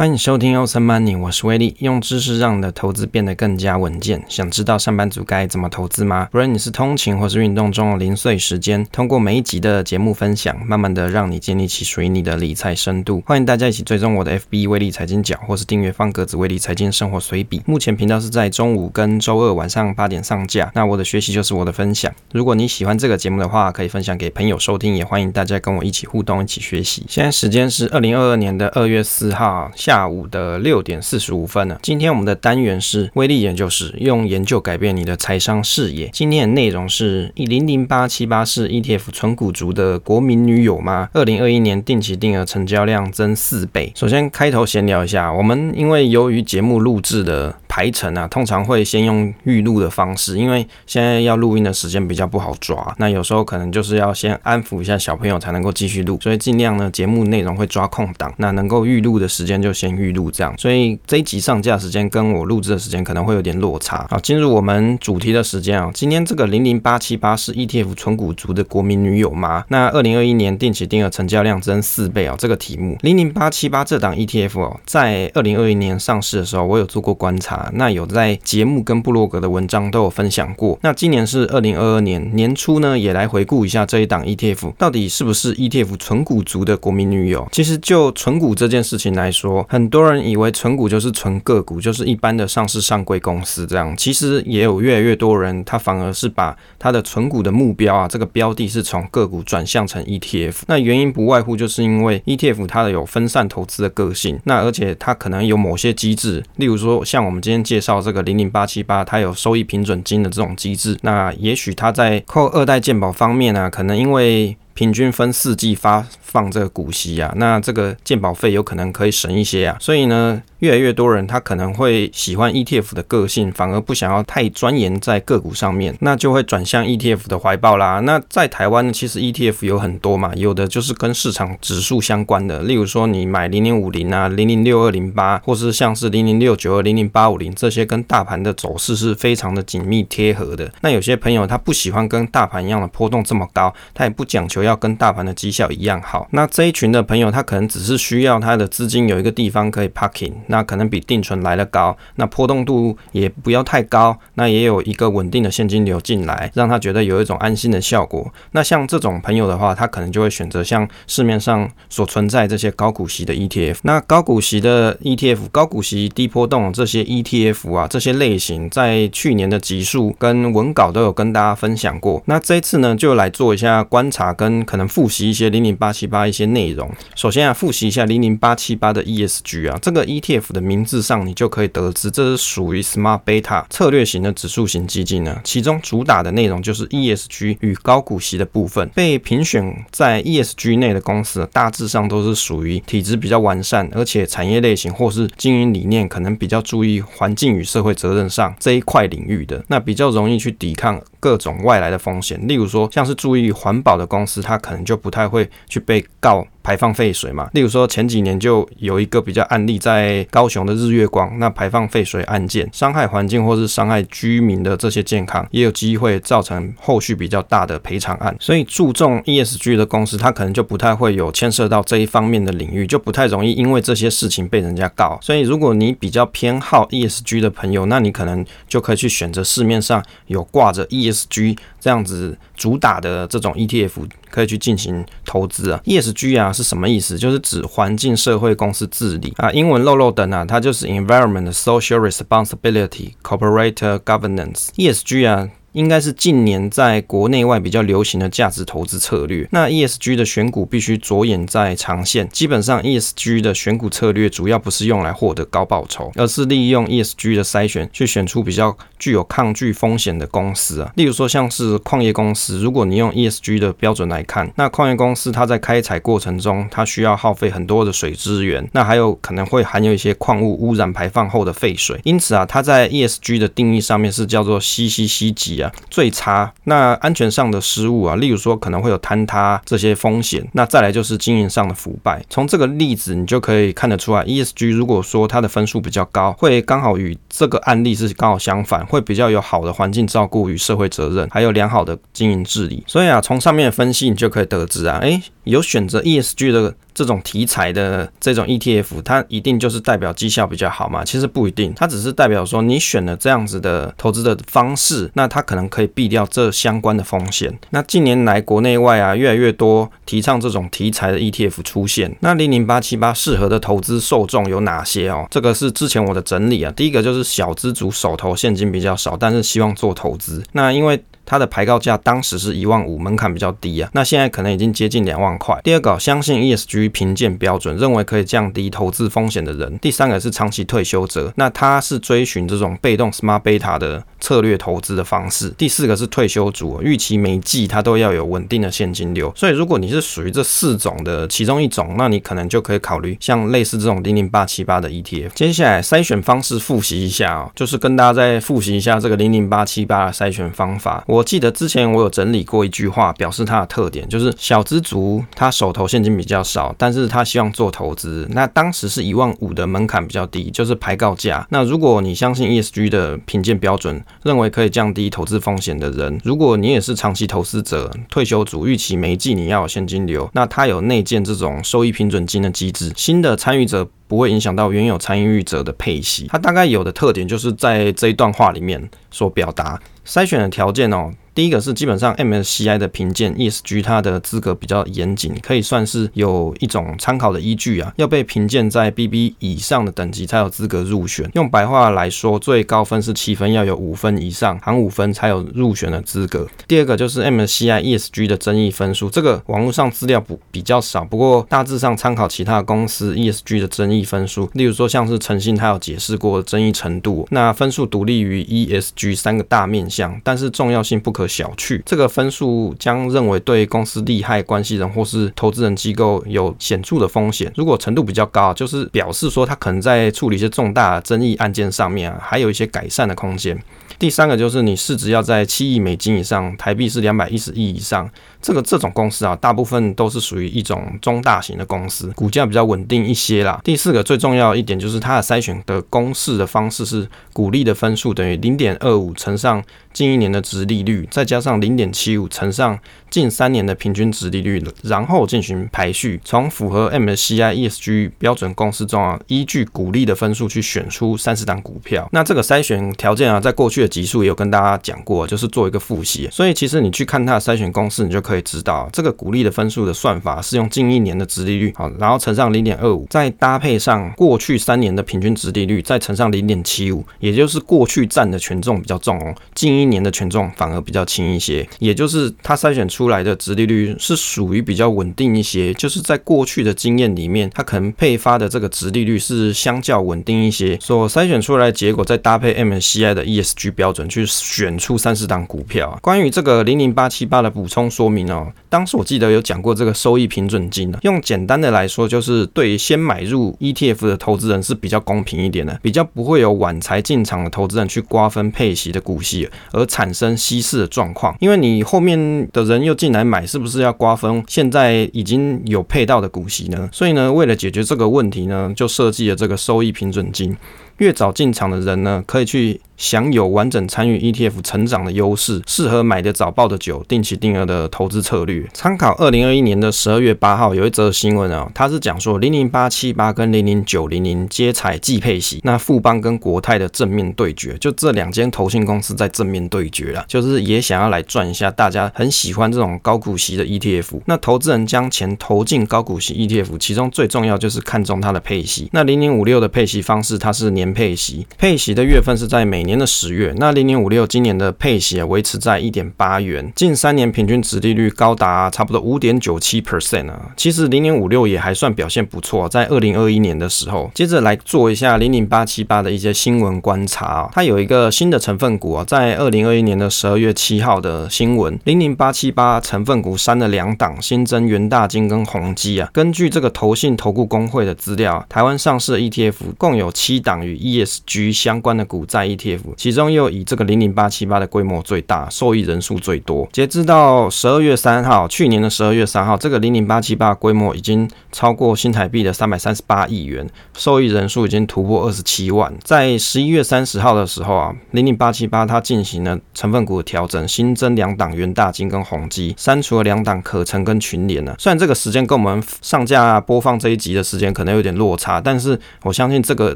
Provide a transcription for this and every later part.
欢迎收听欧森 Money，我是威利，用知识让你的投资变得更加稳健。想知道上班族该怎么投资吗？不论你是通勤或是运动中的零碎时间，通过每一集的节目分享，慢慢的让你建立起属于你的理财深度。欢迎大家一起追踪我的 FB 威利财经角，或是订阅方格子威利财经生活随笔。目前频道是在中午跟周二晚上八点上架。那我的学习就是我的分享。如果你喜欢这个节目的话，可以分享给朋友收听，也欢迎大家跟我一起互动，一起学习。现在时间是二零二二年的二月四号。下午的六点四十五分了。今天我们的单元是威力研究室，用研究改变你的财商视野。今天的内容是：零零八七八是 ETF 纯股族的国民女友吗？二零二一年定期定额成交量增四倍。首先开头闲聊一下，我们因为由于节目录制的排程啊，通常会先用预录的方式，因为现在要录音的时间比较不好抓。那有时候可能就是要先安抚一下小朋友才能够继续录，所以尽量呢节目内容会抓空档，那能够预录的时间就先预录这样，所以这一集上架时间跟我录制的时间可能会有点落差。好，进入我们主题的时间啊，今天这个零零八七八是 ETF 存股族的国民女友吗？那二零二一年定期定额成交量增四倍啊，这个题目零零八七八这档 ETF 哦，在二零二一年上市的时候，我有做过观察，那有在节目跟部落格的文章都有分享过。那今年是二零二二年年初呢，也来回顾一下这一档 ETF 到底是不是 ETF 存股族的国民女友？其实就存股这件事情来说，很多人以为存股就是存个股，就是一般的上市上柜公司这样。其实也有越来越多人，他反而是把他的存股的目标啊，这个标的是从个股转向成 ETF。那原因不外乎就是因为 ETF 它的有分散投资的个性，那而且它可能有某些机制，例如说像我们今先介绍这个零零八七八，它有收益平准金的这种机制。那也许它在扣二代鉴宝方面呢，可能因为平均分四季发放这个股息啊，那这个鉴宝费有可能可以省一些啊，所以呢。越来越多人他可能会喜欢 ETF 的个性，反而不想要太钻研在个股上面，那就会转向 ETF 的怀抱啦。那在台湾呢，其实 ETF 有很多嘛，有的就是跟市场指数相关的，例如说你买零零五零啊、零零六二零八，或是像是零零六九二、零零八五零这些，跟大盘的走势是非常的紧密贴合的。那有些朋友他不喜欢跟大盘一样的波动这么高，他也不讲求要跟大盘的绩效一样好。那这一群的朋友他可能只是需要他的资金有一个地方可以 parking。那可能比定存来的高，那波动度也不要太高，那也有一个稳定的现金流进来，让他觉得有一种安心的效果。那像这种朋友的话，他可能就会选择像市面上所存在这些高股息的 ETF。那高股息的 ETF、高股息低波动这些 ETF 啊，这些类型在去年的集数跟文稿都有跟大家分享过。那这一次呢，就来做一下观察跟可能复习一些零零八七八一些内容。首先啊，复习一下零零八七八的 ESG 啊，这个 ETF 的名。字上你就可以得知，这是属于 Smart Beta 策略型的指数型基金呢。其中主打的内容就是 ESG 与高股息的部分。被评选在 ESG 内的公司，大致上都是属于体质比较完善，而且产业类型或是经营理念可能比较注意环境与社会责任上这一块领域的，那比较容易去抵抗各种外来的风险。例如说，像是注意环保的公司，它可能就不太会去被告。排放废水嘛，例如说前几年就有一个比较案例，在高雄的日月光，那排放废水案件，伤害环境或是伤害居民的这些健康，也有机会造成后续比较大的赔偿案。所以注重 ESG 的公司，它可能就不太会有牵涉到这一方面的领域，就不太容易因为这些事情被人家告。所以如果你比较偏好 ESG 的朋友，那你可能就可以去选择市面上有挂着 ESG 这样子主打的这种 ETF，可以去进行投资啊。ESG 啊。是什么意思？就是指环境、社会、公司治理啊，英文漏漏等啊，它就是 Environment Social Responsibility Corporate Governance ESG 啊。应该是近年在国内外比较流行的价值投资策略。那 ESG 的选股必须着眼在长线。基本上 ESG 的选股策略主要不是用来获得高报酬，而是利用 ESG 的筛选去选出比较具有抗拒风险的公司啊。例如说像是矿业公司，如果你用 ESG 的标准来看，那矿业公司它在开采过程中，它需要耗费很多的水资源，那还有可能会含有一些矿物污染排放后的废水。因此啊，它在 ESG 的定义上面是叫做 CCC 级。最差，那安全上的失误啊，例如说可能会有坍塌这些风险，那再来就是经营上的腐败。从这个例子你就可以看得出来，ESG 如果说它的分数比较高，会刚好与这个案例是刚好相反，会比较有好的环境照顾与社会责任，还有良好的经营治理。所以啊，从上面的分析你就可以得知啊，诶，有选择 ESG 的。这种题材的这种 ETF，它一定就是代表绩效比较好嘛？其实不一定，它只是代表说你选了这样子的投资的方式，那它可能可以避掉这相关的风险。那近年来国内外啊，越来越多提倡这种题材的 ETF 出现。那零零八七八适合的投资受众有哪些哦？这个是之前我的整理啊。第一个就是小资族手头现金比较少，但是希望做投资。那因为它的牌告价当时是一万五，门槛比较低啊，那现在可能已经接近两万块。第二个，相信 ESG 评鉴标准，认为可以降低投资风险的人。第三个是长期退休者，那他是追寻这种被动 Smart Beta 的策略投资的方式。第四个是退休族，预期每季他都要有稳定的现金流。所以如果你是属于这四种的其中一种，那你可能就可以考虑像类似这种零零八七八的 ETF。接下来筛选方式复习一下哦，就是跟大家再复习一下这个零零八七八的筛选方法。我。记得之前我有整理过一句话，表示它的特点就是小资族他手头现金比较少，但是他希望做投资。那当时是一万五的门槛比较低，就是排告价。那如果你相信 ESG 的评鉴标准，认为可以降低投资风险的人，如果你也是长期投资者、退休族，预期每一季你要有现金流，那它有内建这种收益平准金的机制，新的参与者不会影响到原有参与者的配息。它大概有的特点就是在这一段话里面所表达。筛选的条件哦，第一个是基本上 MSCI 的评鉴 ESG 它的资格比较严谨，可以算是有一种参考的依据啊。要被评鉴在 BB 以上的等级才有资格入选。用白话来说，最高分是七分，要有五分以上，含五分才有入选的资格。第二个就是 MSCI ESG 的争议分数，这个网络上资料不比较少，不过大致上参考其他公司 ESG 的争议分数，例如说像是诚信，它有解释过争议程度，那分数独立于 ESG 三个大面向。但是重要性不可和小觑。这个分数将认为对公司利害关系人或是投资人机构有显著的风险。如果程度比较高，就是表示说他可能在处理一些重大争议案件上面啊，还有一些改善的空间。第三个就是你市值要在七亿美金以上，台币是两百一十亿以上。这个这种公司啊，大部分都是属于一种中大型的公司，股价比较稳定一些啦。第四个最重要一点就是它的筛选的公式的方式是股利的分数等于零点二五乘上近一年的殖利率，再加上零点七五乘上近三年的平均值利率，然后进行排序，从符合 MSCI ESG 标准公司中啊，依据股利的分数去选出三十档股票。那这个筛选条件啊，在过去的集数也有跟大家讲过，就是做一个复习。所以其实你去看它的筛选公式，你就可以知道，这个股利的分数的算法是用近一年的值利率，好，然后乘上零点二五，再搭配上过去三年的平均值利率，再乘上零点七五，也就是过去占的权重比较重哦，近一年的权重反而比较要轻一些，也就是它筛选出来的殖利率是属于比较稳定一些，就是在过去的经验里面，它可能配发的这个殖利率是相较稳定一些，所筛选出来的结果再搭配 MSCI 的 ESG 标准去选出三十档股票。关于这个零零八七八的补充说明哦，当时我记得有讲过这个收益平准金，用简单的来说，就是对先买入 ETF 的投资人是比较公平一点的，比较不会有晚才进场的投资人去瓜分配息的股息，而产生稀释的状况。因为你后面的人又进来买，是不是要瓜分现在已经有配到的股息呢？所以呢，为了解决这个问题呢，就设计了这个收益平准金。越早进场的人呢，可以去。享有完整参与 ETF 成长的优势，适合买的早报的久，定期定额的投资策略。参考二零二一年的十二月八号有一则新闻啊，它是讲说零零八七八跟零零九零零皆采季配息，那富邦跟国泰的正面对决，就这两间投信公司在正面对决了，就是也想要来赚一下大家很喜欢这种高股息的 ETF。那投资人将钱投进高股息 ETF，其中最重要就是看中它的配息。那零零五六的配息方式，它是年配息，配息的月份是在每年的十月，那零零五六今年的配息维持在一点八元，近三年平均殖利率高达差不多五点九七 percent 啊。其实零零五六也还算表现不错，在二零二一年的时候，接着来做一下零零八七八的一些新闻观察啊。它有一个新的成分股啊，在二零二一年的十二月七号的新闻，零零八七八成分股删了两档，新增元大金跟宏基啊。根据这个投信投顾公会的资料，台湾上市的 ETF 共有七档与 ESG 相关的股债 ETF。其中又以这个零零八七八的规模最大，受益人数最多。截至到十二月三号，去年的十二月三号，这个零零八七八规模已经超过新台币的三百三十八亿元，受益人数已经突破二十七万。在十一月三十号的时候啊，零零八七八它进行了成分股的调整，新增两档元大金跟宏基，删除了两档可成跟群联呢。虽然这个时间跟我们上架播放这一集的时间可能有点落差，但是我相信这个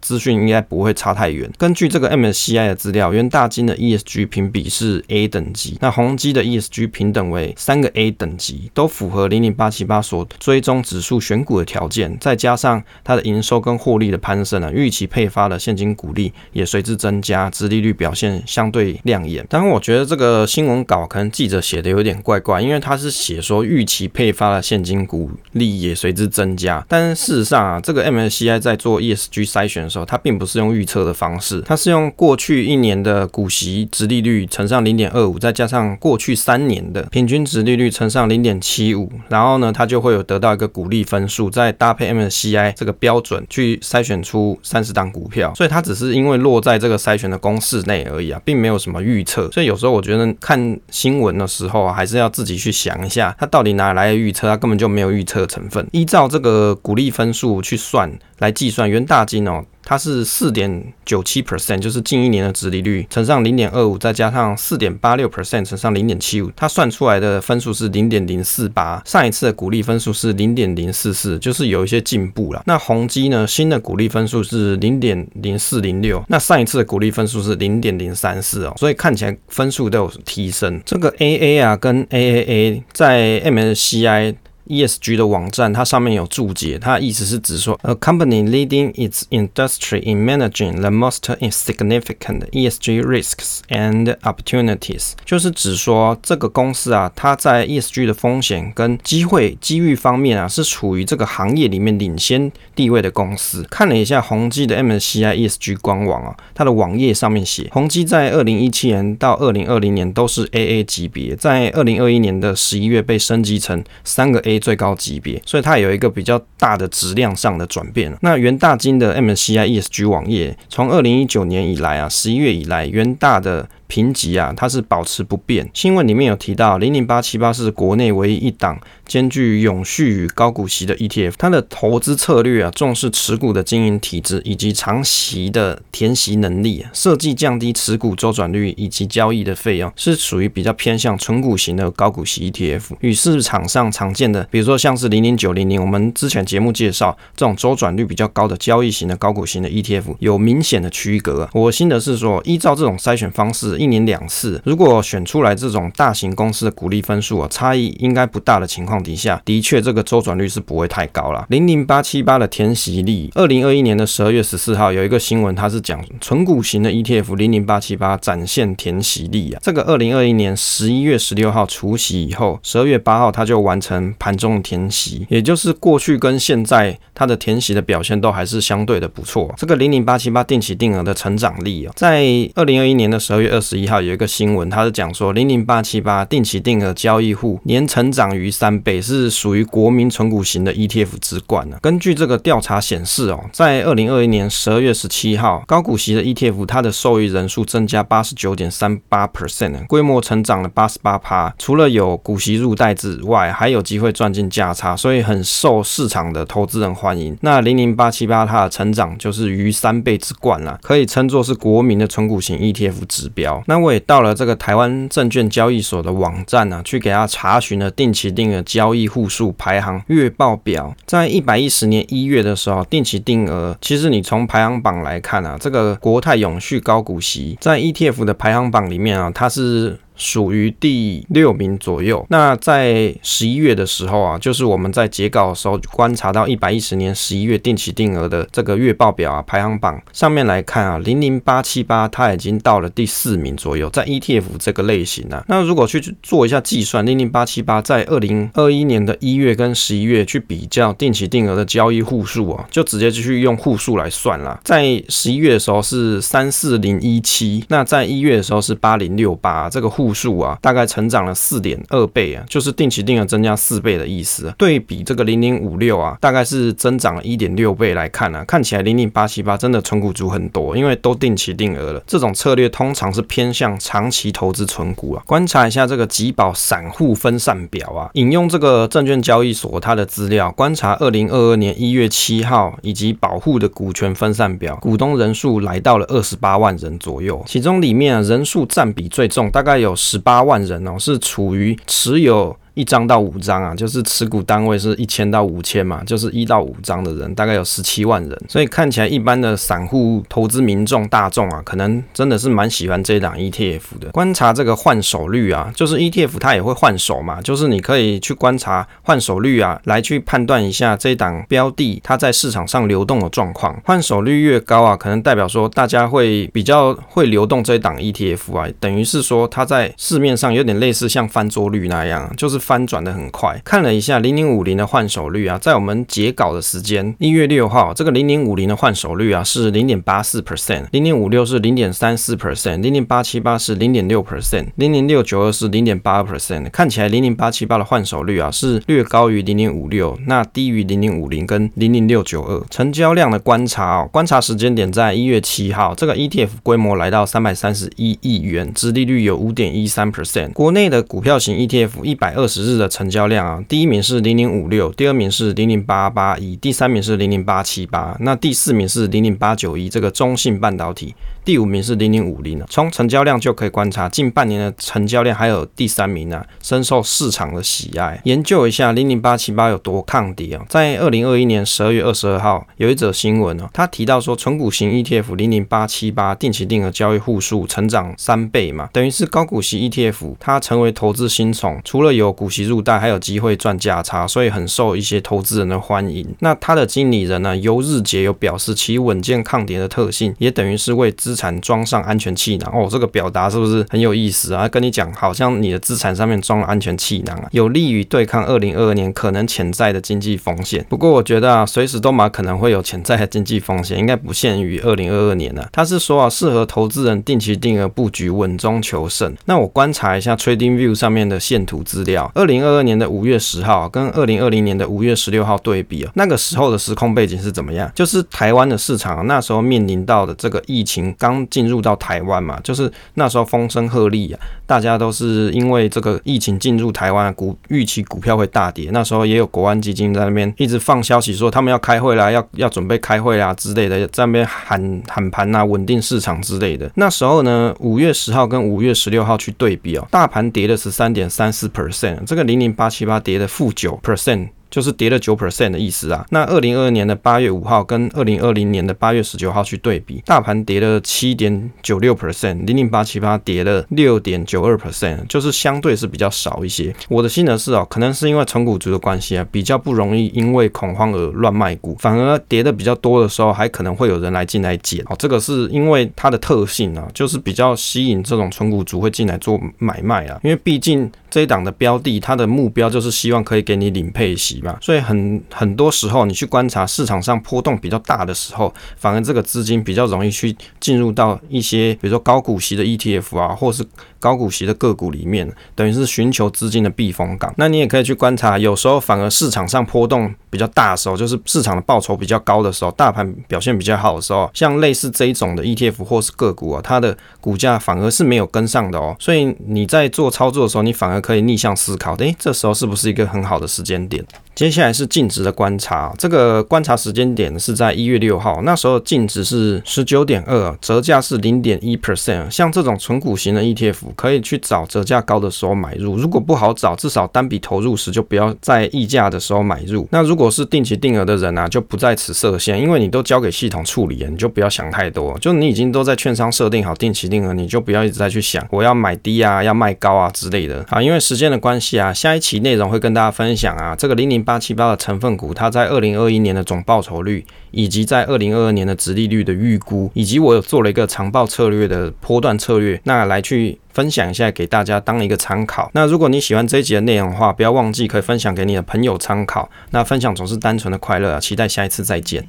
资讯应该不会差太远。根据这个 MSCI 的资料，原大金的 ESG 评比是 A 等级，那宏基的 ESG 平等为三个 A 等级，都符合零零八七八所追踪指数选股的条件。再加上它的营收跟获利的攀升呢，预期配发的现金股利也随之增加，殖利率表现相对亮眼。当然，我觉得这个新闻稿可能记者写的有点怪怪，因为他是写说预期配发的现金股利也随之增加，但事实上啊，这个 MSCI 在做 ESG 筛选的时候，它并不是用预测的方式，它是用过去一年的股息殖利率乘上零点二五，再加上过去三年的平均值利率乘上零点七五，然后呢，它就会有得到一个股利分数，再搭配 MSCI 这个标准去筛选出三十档股票，所以它只是因为落在这个筛选的公式内而已啊，并没有什么预测。所以有时候我觉得看新闻的时候啊，还是要自己去想一下，它到底哪来的预测？它根本就没有预测成分，依照这个股利分数去算来计算元大金哦。它是四点九七 percent，就是近一年的殖利率乘上零点二五，再加上四点八六 percent 乘上零点七五，它算出来的分数是零点零四八。上一次的股利分数是零点零四四，就是有一些进步了。那宏基呢，新的股利分数是零点零四零六，那上一次的股利分数是零点零三四哦，所以看起来分数都有提升。这个 AA 啊跟 AAA 在 MSCI。ESG 的网站，它上面有注解，它意思是指说，a company leading its industry in managing the most insignificant ESG risks and opportunities，就是指说这个公司啊，它在 ESG 的风险跟机会机遇方面啊，是处于这个行业里面领先地位的公司。看了一下宏基的 MSCI ESG 官网啊，它的网页上面写，宏基在二零一七年到二零二零年都是 AA 级别，在二零二一年的十一月被升级成三个 A。最高级别，所以它有一个比较大的质量上的转变。那元大金的 MSCI ESG 网页，从二零一九年以来啊，十一月以来，元大的。评级啊，它是保持不变。新闻里面有提到，零零八七八是国内唯一一档兼具永续与高股息的 ETF。它的投资策略啊，重视持股的经营体质以及长期的填息能力，设计降低持股周转率以及交易的费用，是属于比较偏向纯股型的高股息 ETF。与市场上常见的，比如说像是零零九零零，我们之前节目介绍这种周转率比较高的交易型的高股型的 ETF，有明显的区隔。我心得是说，依照这种筛选方式。一年两次，如果选出来这种大型公司的股利分数啊，差异应该不大的情况底下，的确这个周转率是不会太高了。零零八七八的填息率，二零二一年的十二月十四号有一个新闻，它是讲纯股型的 ETF 零零八七八展现填息力啊。这个二零二一年十一月十六号除息以后，十二月八号它就完成盘中填息，也就是过去跟现在它的填息的表现都还是相对的不错。这个零零八七八定期定额的成长力啊，在二零二一年的十二月二十。十一号有一个新闻，它是讲说零零八七八定期定额交易户年成长逾三倍，是属于国民存股型的 ETF 之冠呢。根据这个调查显示哦，在二零二一年十二月十七号，高股息的 ETF 它的受益人数增加八十九点三八 percent，规模成长了八十八趴。除了有股息入袋之外，还有机会赚进价差，所以很受市场的投资人欢迎。那零零八七八它的成长就是逾三倍之冠了，可以称作是国民的存股型 ETF 指标。那我也到了这个台湾证券交易所的网站啊，去给他查询了定期定额交易户数排行月报表。在一百一十年一月的时候，定期定额其实你从排行榜来看啊，这个国泰永续高股息在 ETF 的排行榜里面啊，它是。属于第六名左右。那在十一月的时候啊，就是我们在截稿的时候观察到一百一十年十一月定期定额的这个月报表啊，排行榜上面来看啊，零零八七八它已经到了第四名左右，在 ETF 这个类型啊。那如果去做一下计算，零零八七八在二零二一年的一月跟十一月去比较定期定额的交易户数啊，就直接就去用户数来算了。在十一月的时候是三四零一七，那在一月的时候是八零六八，这个户。户数啊，大概成长了四点二倍啊，就是定期定额增加四倍的意思。对比这个零零五六啊，大概是增长了一点六倍来看啊，看起来零零八七八真的存股族很多，因为都定期定额了。这种策略通常是偏向长期投资存股啊。观察一下这个集保散户分散表啊，引用这个证券交易所它的资料，观察二零二二年一月七号以及保护的股权分散表，股东人数来到了二十八万人左右，其中里面啊人数占比最重，大概有十八万人哦，是处于持有。一张到五张啊，就是持股单位是一千到五千嘛，就是一到五张的人大概有十七万人，所以看起来一般的散户投资民众大众啊，可能真的是蛮喜欢这一档 ETF 的。观察这个换手率啊，就是 ETF 它也会换手嘛，就是你可以去观察换手率啊，来去判断一下这档标的它在市场上流动的状况。换手率越高啊，可能代表说大家会比较会流动这一档 ETF 啊，等于是说它在市面上有点类似像翻桌率那样，就是。翻转的很快，看了一下零零五零的换手率啊，在我们截稿的时间一月六号，这个零零五零的换手率啊是零点八四 percent，零零五六是零点三四 percent，零零八七八是零点六 percent，零零六九二是零点八 percent。看起来零零八七八的换手率啊是略高于零零五六，那低于零零五零跟零零六九二。成交量的观察哦，观察时间点在一月七号，这个 ETF 规模来到三百三十一亿元，殖利率有五点一三 percent。国内的股票型 ETF 一百二十。十日的成交量啊，第一名是零零五六，第二名是零零八八一，第三名是零零八七八，那第四名是零零八九一，这个中信半导体。第五名是零零五零，从成交量就可以观察，近半年的成交量还有第三名啊，深受市场的喜爱。研究一下零零八七八有多抗跌啊？在二零二一年十二月二十二号，有一则新闻哦，他提到说，纯股型 ETF 零零八七八定期定额交易户数成长三倍嘛，等于是高股息 ETF，它成为投资新宠，除了有股息入袋，还有机会赚价差，所以很受一些投资人的欢迎。那他的经理人呢，尤日杰有表示其稳健抗跌的特性，也等于是为资产装上安全气囊哦，这个表达是不是很有意思啊？跟你讲，好像你的资产上面装了安全气囊啊，有利于对抗二零二二年可能潜在的经济风险。不过我觉得啊，随时都蛮可能会有潜在的经济风险，应该不限于二零二二年了啊。他是说啊，适合投资人定期定额布局，稳中求胜。那我观察一下 TradingView 上面的线图资料，二零二二年的五月十号跟二零二零年的五月十六号对比啊，那个时候的时空背景是怎么样？就是台湾的市场啊，那时候面临到的这个疫情刚刚进入到台湾嘛，就是那时候风声鹤唳啊，大家都是因为这个疫情进入台湾，股预期股票会大跌。那时候也有国安基金在那边一直放消息说他们要开会啦，要要准备开会啦之类的，在那边喊喊盘啊，稳定市场之类的。那时候呢，五月十号跟五月十六号去对比哦，大盘跌了十三点三四 percent，这个零零八七八跌了负九 percent。就是跌了九 percent 的意思啊。那二零二二年的八月五号跟二零二零年的八月十九号去对比，大盘跌了七点九六 percent，零零八七八跌了六点九二 percent，就是相对是比较少一些。我的心得是哦，可能是因为存股族的关系啊，比较不容易因为恐慌而乱卖股，反而跌的比较多的时候，还可能会有人来进来捡。哦，这个是因为它的特性啊，就是比较吸引这种存股族会进来做买卖啊，因为毕竟这一档的标的，它的目标就是希望可以给你领配息。所以很很多时候，你去观察市场上波动比较大的时候，反而这个资金比较容易去进入到一些，比如说高股息的 ETF 啊，或是。高股息的个股里面，等于是寻求资金的避风港。那你也可以去观察，有时候反而市场上波动比较大的时候，就是市场的报酬比较高的时候，大盘表现比较好的时候，像类似这一种的 ETF 或是个股啊，它的股价反而是没有跟上的哦。所以你在做操作的时候，你反而可以逆向思考，诶，这时候是不是一个很好的时间点？接下来是净值的观察，这个观察时间点是在一月六号，那时候净值是十九点二，折价是零点一 percent。像这种纯股型的 ETF。可以去找折价高的时候买入，如果不好找，至少单笔投入时就不要在溢价的时候买入。那如果是定期定额的人啊，就不在此设限，因为你都交给系统处理，你就不要想太多。就你已经都在券商设定好定期定额，你就不要一直在去想我要买低啊，要卖高啊之类的啊。因为时间的关系啊，下一期内容会跟大家分享啊，这个零零八七八的成分股，它在二零二一年的总报酬率，以及在二零二二年的直利率的预估，以及我有做了一个长报策略的波段策略，那来去。分享一下给大家当一个参考。那如果你喜欢这一集的内容的话，不要忘记可以分享给你的朋友参考。那分享总是单纯的快乐啊！期待下一次再见。